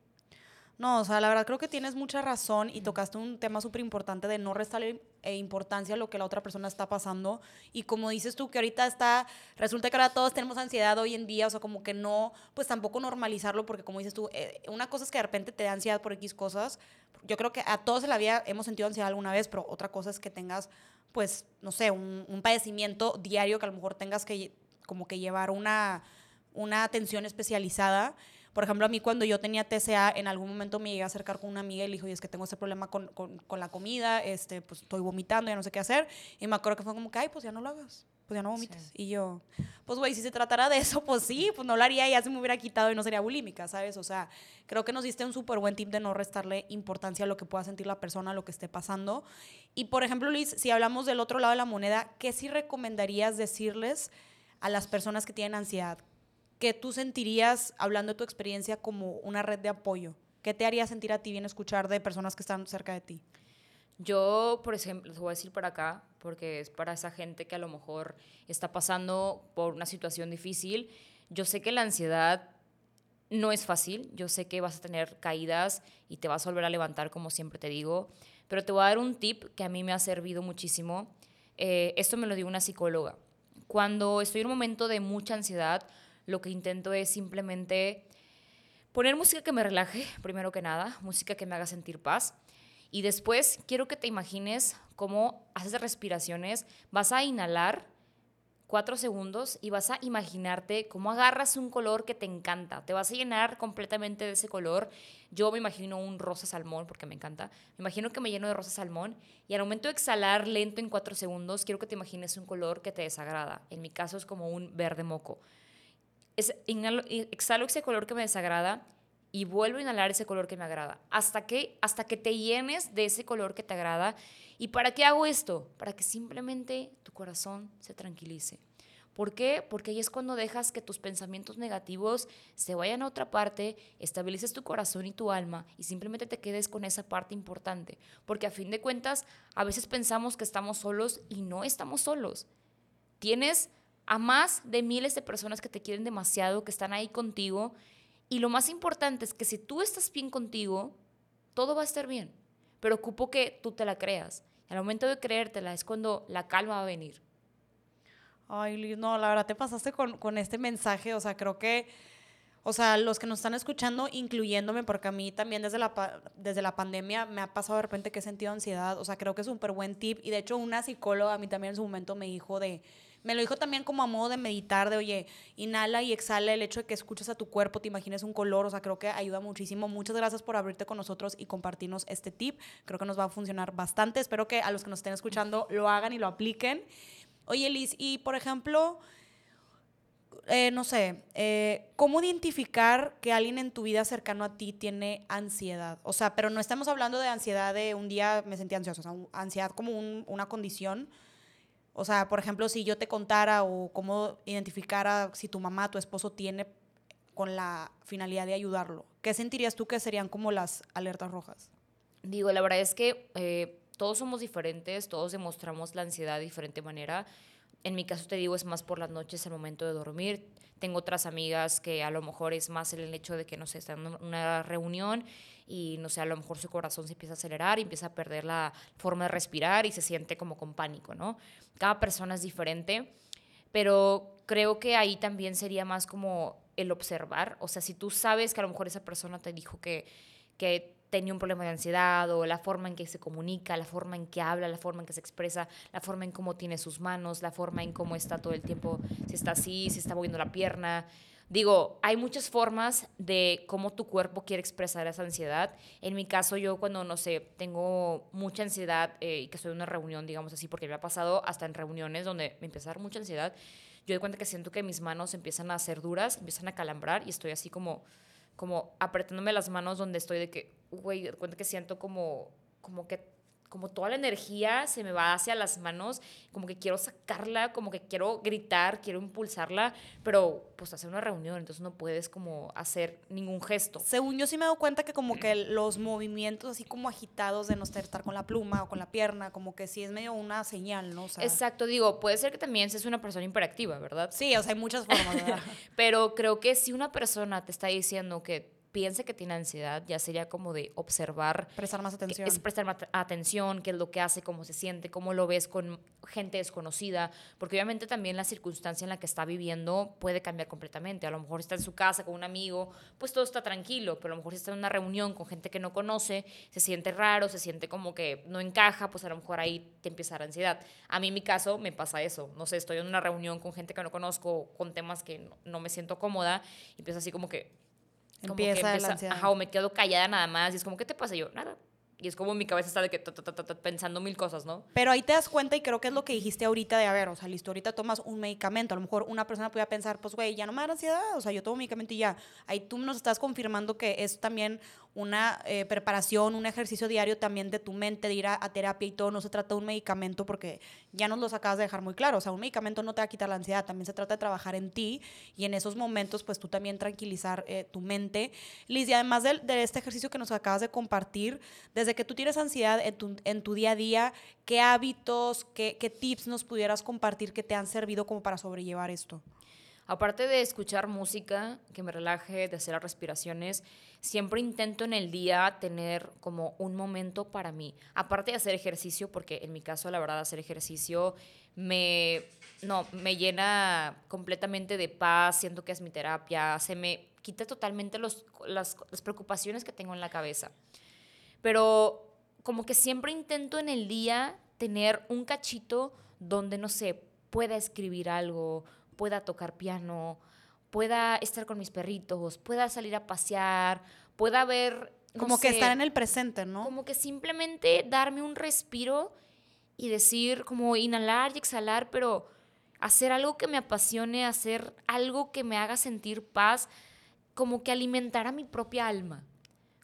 No, o sea, la verdad creo que tienes mucha razón y tocaste un tema súper importante de no restarle eh, importancia a lo que la otra persona está pasando. Y como dices tú, que ahorita está, resulta que ahora todos tenemos ansiedad hoy en día, o sea, como que no, pues tampoco normalizarlo, porque como dices tú, eh, una cosa es que de repente te da ansiedad por X cosas. Yo creo que a todos en la vida hemos sentido ansiedad alguna vez, pero otra cosa es que tengas, pues, no sé, un, un padecimiento diario que a lo mejor tengas que como que llevar una, una atención especializada. Por ejemplo, a mí cuando yo tenía TCA, en algún momento me llegué a acercar con una amiga y le dijo, y es que tengo este problema con, con, con, la comida, este, pues estoy vomitando, ya no sé qué hacer. Y me acuerdo que fue como que, ay, pues ya no lo hagas. pues ya no vomites. Y yo, pues güey, si se tratara de eso, pues sí, pues no lo haría y ya se me hubiera quitado y no sería bulímica, ¿sabes? O sea, creo que nos diste un súper buen tip de no restarle importancia a lo que pueda sentir la persona, a lo que esté pasando. Y por ejemplo, Luis, si hablamos del otro lado de la moneda, ¿qué sí recomendarías decirles a las personas que tienen ansiedad? ¿Qué tú sentirías, hablando de tu experiencia, como una red de apoyo? ¿Qué te haría sentir a ti bien escuchar de personas que están cerca de ti? Yo, por ejemplo, les voy a decir para acá, porque es para esa gente que a lo mejor está pasando por una situación difícil. Yo sé que la ansiedad no es fácil, yo sé que vas a tener caídas y te vas a volver a levantar, como siempre te digo, pero te voy a dar un tip que a mí me ha servido muchísimo. Eh, esto me lo dio una psicóloga. Cuando estoy en un momento de mucha ansiedad, lo que intento es simplemente poner música que me relaje, primero que nada, música que me haga sentir paz y después quiero que te imagines cómo haces respiraciones. Vas a inhalar cuatro segundos y vas a imaginarte cómo agarras un color que te encanta. Te vas a llenar completamente de ese color. Yo me imagino un rosa salmón porque me encanta. Me imagino que me lleno de rosa salmón y al momento de exhalar lento en cuatro segundos, quiero que te imagines un color que te desagrada. En mi caso es como un verde moco. Es, exhalo ese color que me desagrada y vuelvo a inhalar ese color que me agrada. Hasta que, hasta que te llenes de ese color que te agrada. ¿Y para qué hago esto? Para que simplemente tu corazón se tranquilice. ¿Por qué? Porque ahí es cuando dejas que tus pensamientos negativos se vayan a otra parte, estabilices tu corazón y tu alma y simplemente te quedes con esa parte importante. Porque a fin de cuentas, a veces pensamos que estamos solos y no estamos solos. Tienes a más de miles de personas que te quieren demasiado, que están ahí contigo y lo más importante es que si tú estás bien contigo, todo va a estar bien. Pero ocupo que tú te la creas. Al momento de creértela es cuando la calma va a venir. Ay, Liz, no, la verdad te pasaste con, con este mensaje. O sea, creo que, o sea, los que nos están escuchando, incluyéndome, porque a mí también desde la, desde la pandemia me ha pasado de repente que he sentido ansiedad. O sea, creo que es un súper buen tip. Y de hecho, una psicóloga a mí también en su momento me dijo de me lo dijo también como a modo de meditar, de oye, inhala y exhala el hecho de que escuches a tu cuerpo, te imagines un color, o sea, creo que ayuda muchísimo. Muchas gracias por abrirte con nosotros y compartirnos este tip. Creo que nos va a funcionar bastante. Espero que a los que nos estén escuchando lo hagan y lo apliquen. Oye, Liz, y por ejemplo, eh, no sé, eh, ¿cómo identificar que alguien en tu vida cercano a ti tiene ansiedad? O sea, pero no estamos hablando de ansiedad de un día me sentí ansioso, o sea, ansiedad como una condición o sea, por ejemplo, si yo te contara o cómo identificara si tu mamá, tu esposo tiene con la finalidad de ayudarlo, ¿qué sentirías tú que serían como las alertas rojas? Digo, la verdad es que eh, todos somos diferentes, todos demostramos la ansiedad de diferente manera. En mi caso te digo, es más por las noches, el momento de dormir. Tengo otras amigas que a lo mejor es más el hecho de que, no sé, están en una reunión y no sé, a lo mejor su corazón se empieza a acelerar y empieza a perder la forma de respirar y se siente como con pánico, ¿no? Cada persona es diferente, pero creo que ahí también sería más como el observar, o sea, si tú sabes que a lo mejor esa persona te dijo que, que tenía un problema de ansiedad o la forma en que se comunica, la forma en que habla, la forma en que se expresa, la forma en cómo tiene sus manos, la forma en cómo está todo el tiempo, si está así, si está moviendo la pierna, Digo, hay muchas formas de cómo tu cuerpo quiere expresar esa ansiedad. En mi caso, yo cuando, no sé, tengo mucha ansiedad eh, y que estoy en una reunión, digamos así, porque me ha pasado hasta en reuniones donde me empieza a dar mucha ansiedad, yo doy cuenta que siento que mis manos empiezan a ser duras, empiezan a calambrar y estoy así como, como apretándome las manos donde estoy de que, güey, cuenta que siento como, como que como toda la energía se me va hacia las manos, como que quiero sacarla, como que quiero gritar, quiero impulsarla, pero pues hacer una reunión, entonces no puedes como hacer ningún gesto. Según yo sí me he dado cuenta que como que los movimientos así como agitados de no estar con la pluma o con la pierna, como que sí es medio una señal, ¿no? Exacto, digo, puede ser que también seas una persona hiperactiva, ¿verdad? Sí, o sea, hay muchas formas, ¿verdad? pero creo que si una persona te está diciendo que piense que tiene ansiedad, ya sería como de observar. Prestar más atención. Es prestar más atención, qué es lo que hace, cómo se siente, cómo lo ves con gente desconocida, porque obviamente también la circunstancia en la que está viviendo puede cambiar completamente. A lo mejor está en su casa con un amigo, pues todo está tranquilo, pero a lo mejor está en una reunión con gente que no conoce, se siente raro, se siente como que no encaja, pues a lo mejor ahí te empieza la ansiedad. A mí en mi caso me pasa eso, no sé, estoy en una reunión con gente que no conozco, con temas que no, no me siento cómoda, y empiezo así como que empieza, la ansiedad. Ajá, o me quedo callada nada más y es como, ¿qué te pasa? yo, nada. Y es como mi cabeza está de que pensando mil cosas, ¿no? Pero ahí te das cuenta y creo que es lo que dijiste ahorita de, a ver, o sea, listo, ahorita tomas un medicamento. A lo mejor una persona podría pensar, pues, güey, ya no me da ansiedad, o sea, yo tomo medicamento y ya. Ahí tú nos estás confirmando que es también una eh, preparación, un ejercicio diario también de tu mente, de ir a, terapia y todo. No se trata de un medicamento porque ya nos los acabas de dejar muy claro. O sea, un medicamento no te va a quitar la ansiedad, también se trata de trabajar en ti y en esos momentos, pues tú también tranquilizar eh, tu mente. Liz, y además de, este ejercicio que nos acabas de compartir, desde que tú tienes ansiedad en tu, en tu día a día, ¿qué hábitos, qué, qué tips nos pudieras compartir que te han servido como para sobrellevar esto? Aparte de escuchar música que me relaje, de hacer respiraciones, siempre intento en el día tener como un momento para mí. Aparte de hacer ejercicio, porque en mi caso, la verdad, hacer ejercicio me, no, me llena completamente de paz, siento que es mi terapia, se me quita totalmente los, las, las preocupaciones que tengo en la cabeza. Pero como que siempre intento en el día tener un cachito donde, no sé, pueda escribir algo pueda tocar piano, pueda estar con mis perritos, pueda salir a pasear, pueda ver... como que estar en el presente, ¿no? Como que simplemente darme un respiro y decir, como inhalar y exhalar, pero hacer algo que me apasione, hacer algo que me haga sentir paz, como que alimentar a mi propia alma.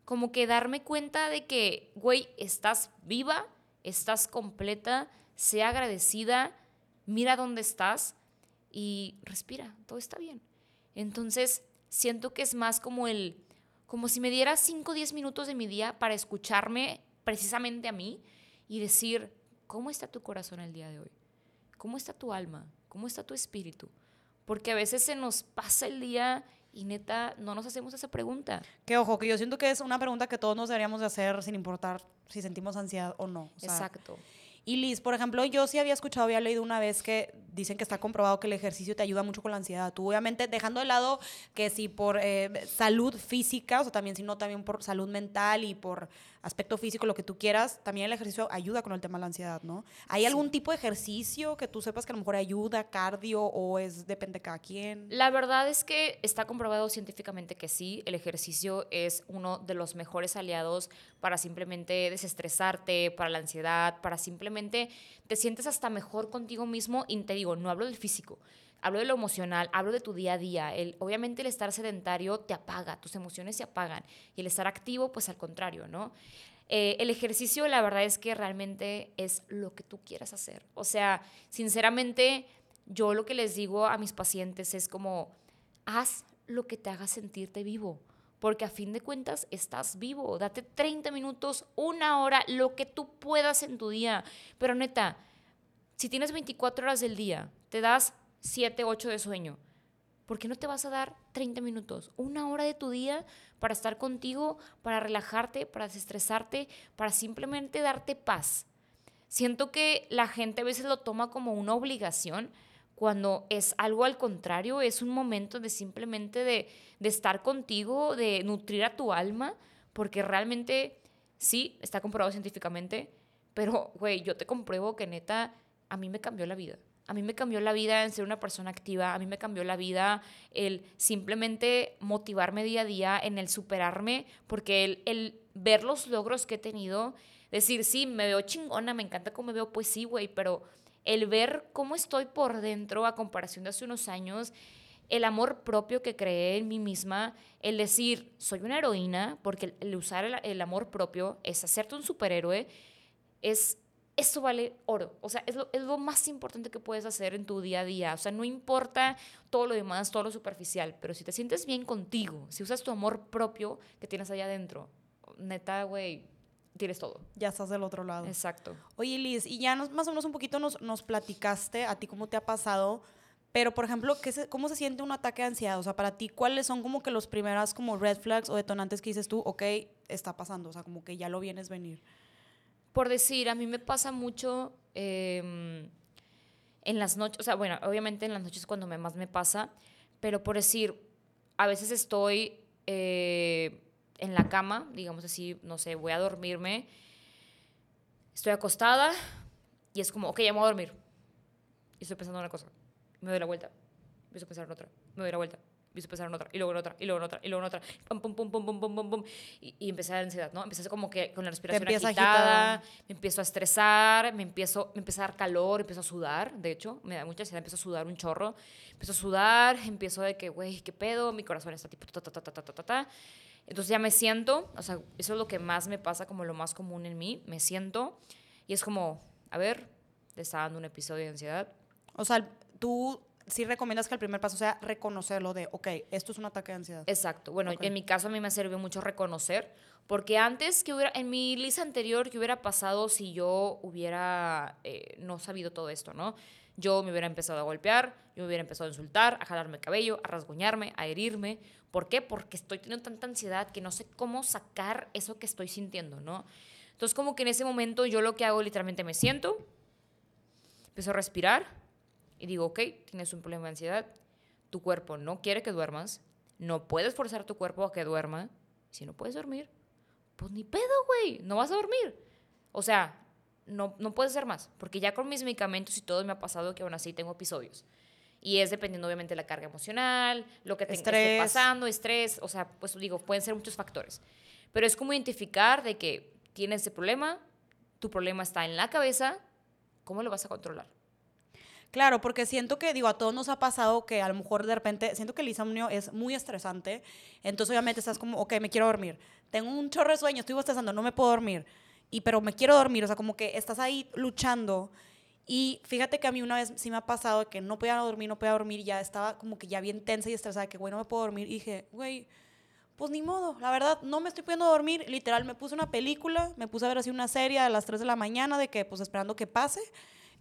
Como que darme cuenta de que, güey, estás viva, estás completa, sea agradecida, mira dónde estás y respira, todo está bien. Entonces, siento que es más como el, como si me diera 5 o 10 minutos de mi día para escucharme precisamente a mí y decir, ¿cómo está tu corazón el día de hoy? ¿Cómo está tu alma? ¿Cómo está tu espíritu? Porque a veces se nos pasa el día y neta no nos hacemos esa pregunta. Que ojo, que yo siento que es una pregunta que todos nos deberíamos de hacer sin importar si sentimos ansiedad o no. Exacto. Y Liz, por ejemplo, yo sí había escuchado, había leído una vez que dicen que está comprobado que el ejercicio te ayuda mucho con la ansiedad. Tú, obviamente, dejando de lado que si por eh, salud física, o sea, también, sino también por salud mental y por aspecto físico, lo que tú quieras, también el ejercicio ayuda con el tema de la ansiedad, ¿no? ¿Hay algún tipo de ejercicio que tú sepas que a lo mejor ayuda, cardio, o es depende de cada quien? La verdad es que está comprobado científicamente que sí, el ejercicio es uno de los mejores aliados para simplemente desestresarte, para la ansiedad, para simplemente te sientes hasta mejor contigo mismo y te digo, no hablo del físico, hablo de lo emocional, hablo de tu día a día. El, obviamente el estar sedentario te apaga, tus emociones se apagan. Y el estar activo, pues al contrario, ¿no? Eh, el ejercicio, la verdad es que realmente es lo que tú quieras hacer. O sea, sinceramente, yo lo que les digo a mis pacientes es como, haz lo que te haga sentirte vivo. Porque a fin de cuentas estás vivo. Date 30 minutos, una hora, lo que tú puedas en tu día. Pero neta, si tienes 24 horas del día, te das 7, 8 de sueño. ¿Por qué no te vas a dar 30 minutos, una hora de tu día para estar contigo, para relajarte, para desestresarte, para simplemente darte paz? Siento que la gente a veces lo toma como una obligación cuando es algo al contrario, es un momento de simplemente de, de estar contigo, de nutrir a tu alma, porque realmente sí, está comprobado científicamente, pero, güey, yo te compruebo que neta, a mí me cambió la vida. A mí me cambió la vida en ser una persona activa, a mí me cambió la vida el simplemente motivarme día a día, en el superarme, porque el, el ver los logros que he tenido, decir, sí, me veo chingona, me encanta cómo me veo, pues sí, güey, pero el ver cómo estoy por dentro a comparación de hace unos años, el amor propio que creé en mí misma, el decir, soy una heroína, porque el, usar el, el amor propio es hacerte un superhéroe, es eso vale oro. O sea, es lo, es lo, más importante que puedes hacer en tu día a día. O sea, no importa todo lo demás, todo lo superficial, pero si te sientes bien contigo, si usas tu amor propio que tienes allá adentro, neta, güey, tienes todo. Ya estás del otro lado. Exacto. Oye, Liz, y ya nos, más o menos un poquito nos, nos platicaste a ti cómo te ha pasado. Pero, por ejemplo, ¿qué se, ¿cómo se siente un ataque de ansiedad? O sea, para ti, ¿cuáles son como que los primeras como red flags o detonantes que dices tú, ok, está pasando? O sea, como que ya lo vienes venir por decir, a mí me pasa mucho em, en las noches, o sea, bueno, obviamente en las noches cuando me, más me pasa, pero por decir, a veces estoy eh, en la cama, digamos así, no sé, voy a dormirme, estoy acostada y es como, ok, ya me voy a dormir. Y estoy pensando en una cosa, me doy la vuelta, empiezo a pensar en otra, me doy la vuelta, empiezo a pensar en otra, y luego en otra, y luego en otra, y luego en otra, pum, pum, pum, pum, pum, pum, pum, pum, y, y empecé a dar ansiedad, ¿no? Empecé como que con la respiración agitada, agitada. me empiezo a estresar, me empiezo, me empieza a dar calor, empiezo a sudar, de hecho, me da mucha ansiedad, empiezo a sudar un chorro, empiezo a sudar, empiezo de que, güey, ¿qué pedo? Mi corazón está tipo, ta, ta, ta, ta, ta, ta, ta, ta. Entonces ya me siento, o sea, eso es lo que más me pasa, como lo más común en mí, me siento, y es como, a ver, te está dando un episodio de ansiedad, O sea, tú sí recomiendas que el primer paso sea reconocerlo de, ok, esto es un ataque de ansiedad. Exacto. Bueno, en mi caso a mí me sirvió mucho reconocer, porque antes que hubiera, en mi lista anterior, que hubiera pasado si yo hubiera eh, no sabido todo esto, ¿no? Yo me hubiera empezado a golpear, yo me hubiera empezado a insultar, a jalarme el cabello, a rasguñarme, a herirme. ¿Por qué? Porque estoy teniendo tanta ansiedad que no sé cómo sacar eso que estoy sintiendo, ¿no? Entonces, como que en ese momento yo lo que hago literalmente me siento, empiezo a respirar y digo, ok, tienes un problema de ansiedad, tu cuerpo no quiere que duermas, no puedes forzar a tu cuerpo a que duerma. Si no puedes dormir, pues ni pedo, güey, no vas a dormir. O sea, no, no puedes hacer más, porque ya con mis medicamentos y todo me ha pasado que aún así tengo episodios. Y es dependiendo obviamente de la carga emocional, lo que te esté pasando, estrés, o sea, pues digo, pueden ser muchos factores. Pero es como identificar de que tienes ese problema, tu problema está en la cabeza, ¿cómo lo vas a controlar? Claro, porque siento que, digo, a todos nos ha pasado que a lo mejor de repente, siento que el insomnio es muy estresante, entonces obviamente estás como, ok, me quiero dormir, tengo un chorro de sueño, estoy estresando, no me puedo dormir, y pero me quiero dormir, o sea, como que estás ahí luchando, y fíjate que a mí una vez sí me ha pasado que no podía dormir, no podía dormir, ya estaba como que ya bien tensa y estresada, que, güey, no me puedo dormir, y dije, güey, pues ni modo, la verdad, no me estoy pudiendo dormir, literal, me puse una película, me puse a ver así una serie a las 3 de la mañana, de que, pues esperando que pase,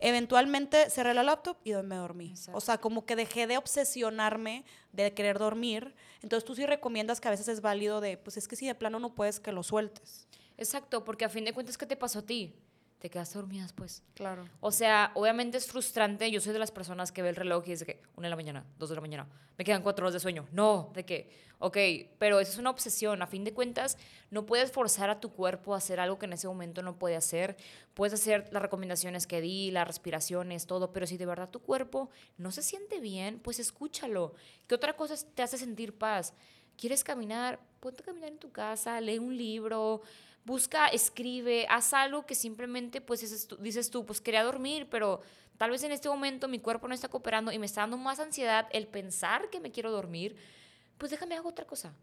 Eventualmente cerré la laptop y me dormí. Exacto. O sea, como que dejé de obsesionarme de querer dormir. Entonces tú sí recomiendas que a veces es válido de, pues es que si de plano no puedes, que lo sueltes. Exacto, porque a fin de cuentas, ¿qué te pasó a ti? Te quedaste dormida después. Claro. O sea, obviamente es frustrante. Yo soy de las personas que ve el reloj y es de que una de la mañana, dos de la mañana, me quedan cuatro horas de sueño. No, de que, ok, pero eso es una obsesión. A fin de cuentas, no puedes forzar a tu cuerpo a hacer algo que en ese momento no puede hacer. Puedes hacer las recomendaciones que di, las respiraciones, todo, pero si de verdad tu cuerpo no se siente bien, pues escúchalo. ¿Qué otra cosa te hace sentir paz? ¿Quieres caminar? Ponte a caminar en tu casa, lee un libro, busca, escribe, haz algo que simplemente, pues dices tú, dices tú, pues quería dormir, pero tal vez en este momento mi cuerpo no está cooperando y me está dando más ansiedad el pensar que me quiero dormir, pues déjame hago otra cosa,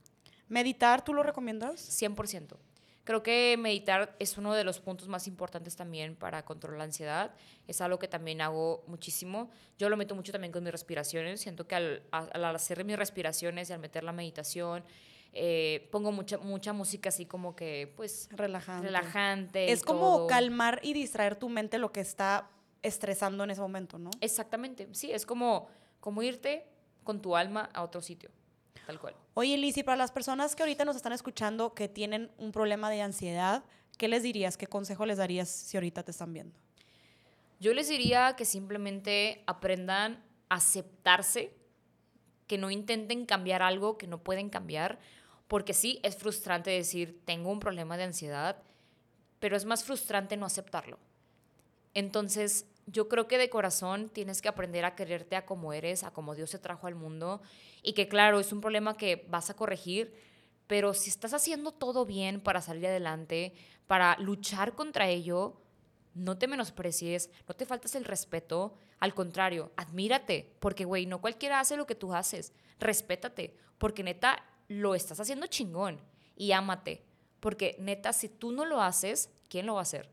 ¿Meditar tú lo recomiendas? 100%. Creo que meditar es uno de los puntos más importantes también para controlar la ansiedad. Es algo que también hago muchísimo. Yo lo meto mucho también con mis respiraciones. Siento que al, al hacer mis respiraciones y al meter la meditación, eh, pongo mucha, mucha música así como que, pues, Relajante. Es como todo. calmar y distraer tu mente lo que está estresando en ese momento, ¿no? Exactamente, sí, es como, como irte con tu alma a otro sitio, tal cual. Oye, Liz, y para las personas que ahorita nos están escuchando que tienen un problema de ansiedad, ¿qué les dirías? ¿Qué consejo les darías si ahorita te están viendo? Yo les diría que simplemente aprendan a aceptarse, que no intenten cambiar algo que no pueden cambiar, porque sí, es frustrante decir, tengo un problema de ansiedad, pero es más frustrante no aceptarlo. Entonces, yo creo que de corazón tienes que aprender a quererte a como eres, a como Dios te trajo al mundo, y que claro, es un problema que vas a corregir, pero si estás haciendo todo bien para salir adelante, para luchar contra ello, no te menosprecies, no te faltes el respeto, al contrario, admírate, porque güey, no cualquiera hace lo que tú haces, respétate, porque neta lo estás haciendo chingón y ámate, porque neta si tú no lo haces, ¿quién lo va a hacer?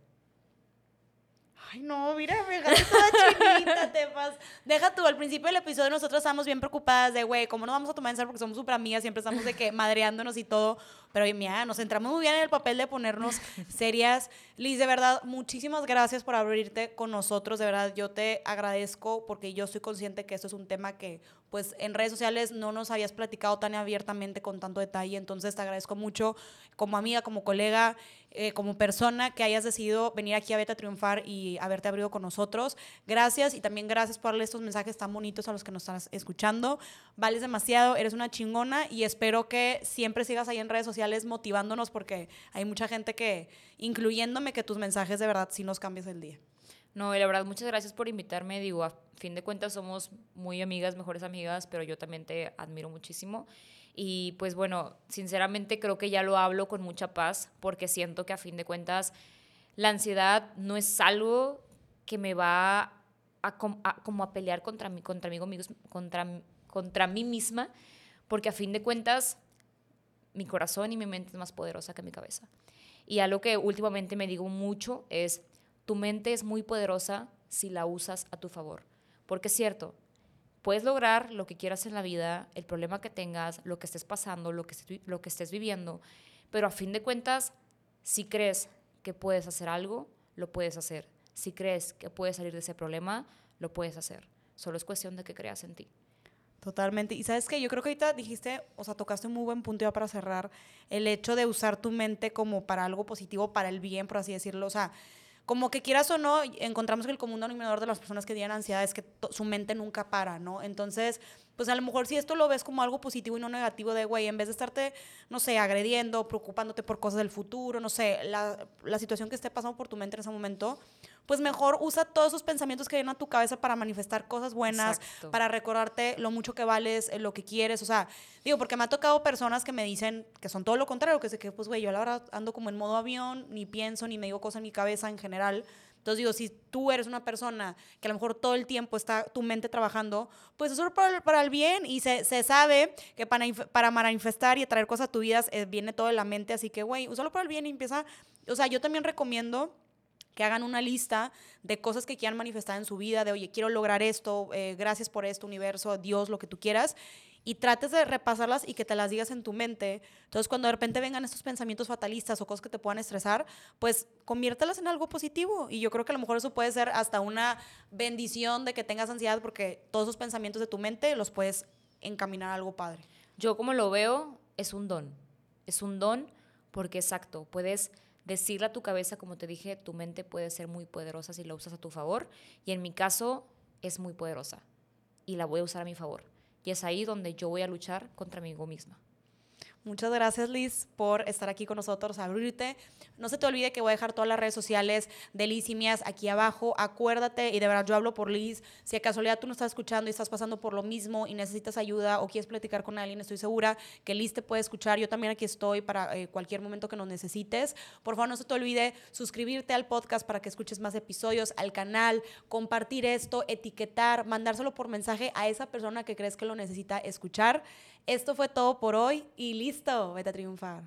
Ay, no, mira, me dejaste toda chinita, te pas. Deja tú, al principio del episodio nosotros estábamos bien preocupadas de, güey, ¿cómo no vamos a tomar en serio? Porque somos súper amigas, siempre estamos de que madreándonos y todo. Pero, mira, nos centramos muy bien en el papel de ponernos serias. Liz, de verdad, muchísimas gracias por abrirte con nosotros. De verdad, yo te agradezco porque yo soy consciente que esto es un tema que, pues, en redes sociales no nos habías platicado tan abiertamente con tanto detalle. Entonces, te agradezco mucho como amiga, como colega, eh, como persona que hayas decidido venir aquí a Vete a Triunfar y haberte abrido con nosotros. Gracias y también gracias por darle estos mensajes tan bonitos a los que nos están escuchando. Vales demasiado, eres una chingona y espero que siempre sigas ahí en redes sociales motivándonos porque hay mucha gente que, incluyéndome, que tus mensajes de verdad sí nos cambias el día. No, y la verdad, muchas gracias por invitarme. Digo, a fin de cuentas somos muy amigas, mejores amigas, pero yo también te admiro muchísimo. Y pues bueno, sinceramente creo que ya lo hablo con mucha paz porque siento que a fin de cuentas la ansiedad no es algo que me va a, como a pelear contra mí, contra mí, contra, contra mí misma, porque a fin de cuentas mi corazón y mi mente es más poderosa que mi cabeza. Y algo que últimamente me digo mucho es, tu mente es muy poderosa si la usas a tu favor. Porque es cierto, puedes lograr lo que quieras en la vida, el problema que tengas, lo que estés pasando, lo que, estés viviendo, pero a fin de cuentas, si crees que puedes hacer algo, lo puedes hacer. Si crees que puedes salir de ese problema, lo puedes hacer. Solo es cuestión de que creas en ti. Totalmente. Y sabes que yo creo que ahorita dijiste, o sea, tocaste un muy buen punto ya para cerrar, el hecho de usar tu mente como para algo positivo, para el bien, por así decirlo. O sea, como que quieras o no, encontramos que el común denominador de las personas que tienen ansiedad es que su mente nunca para, ¿no? Entonces, pues a lo mejor si esto lo ves como algo positivo y no negativo de, güey, en vez de estarte, no sé, agrediendo, preocupándote por cosas del futuro, no sé, la, la situación que esté pasando por tu mente en ese momento, pues mejor usa todos esos pensamientos que vienen a tu cabeza para manifestar cosas buenas, para recordarte lo mucho que vales, eh, lo que quieres. O sea, digo, porque me ha tocado personas que me dicen que son todo lo contrario, que sé que, pues, güey, yo la verdad ando como en modo avión, ni pienso, ni me digo cosas en mi cabeza en general. Entonces digo, si tú eres una persona que a lo mejor todo el tiempo está tu mente trabajando, pues eso es para, para el bien y se, se sabe que para, para manifestar y atraer cosas a tu vida eh, viene todo de la mente, así que, güey, úsalo para el bien y empieza, o sea, yo también recomiendo que hagan una lista de cosas que quieran manifestar en su vida, de, oye, quiero lograr esto, eh, gracias por esto, universo, Dios, lo que tú quieras, y trates de repasarlas y que te las digas en tu mente. Entonces, cuando de repente vengan estos pensamientos fatalistas o cosas que te puedan estresar, pues conviértelas en algo positivo. Y yo creo que a lo mejor eso puede ser hasta una bendición de que tengas ansiedad porque todos esos pensamientos de tu mente los puedes encaminar a algo padre. Yo como lo veo, es un don. Es un don porque exacto, puedes decirle a tu cabeza, como te dije, tu mente puede ser muy poderosa si la usas a tu favor. Y en mi caso es muy poderosa y la voy a usar a mi favor. Y es ahí donde yo voy a luchar contra mí misma. Muchas gracias, Liz, por estar aquí con nosotros, abrirte. No se te olvide que voy a dejar todas las redes sociales de Liz y mías aquí abajo. Acuérdate, y de verdad yo hablo por Liz. Si a casualidad tú no estás escuchando y estás pasando por lo mismo y necesitas ayuda o quieres platicar con alguien, estoy segura que Liz te puede escuchar. Yo también aquí estoy para eh, cualquier momento que nos necesites. Por favor, no se te olvide suscribirte al podcast para que escuches más episodios, al canal, compartir esto, etiquetar, mandárselo por mensaje a esa persona que crees que lo necesita escuchar. Esto fue todo por hoy y listo, vete a triunfar.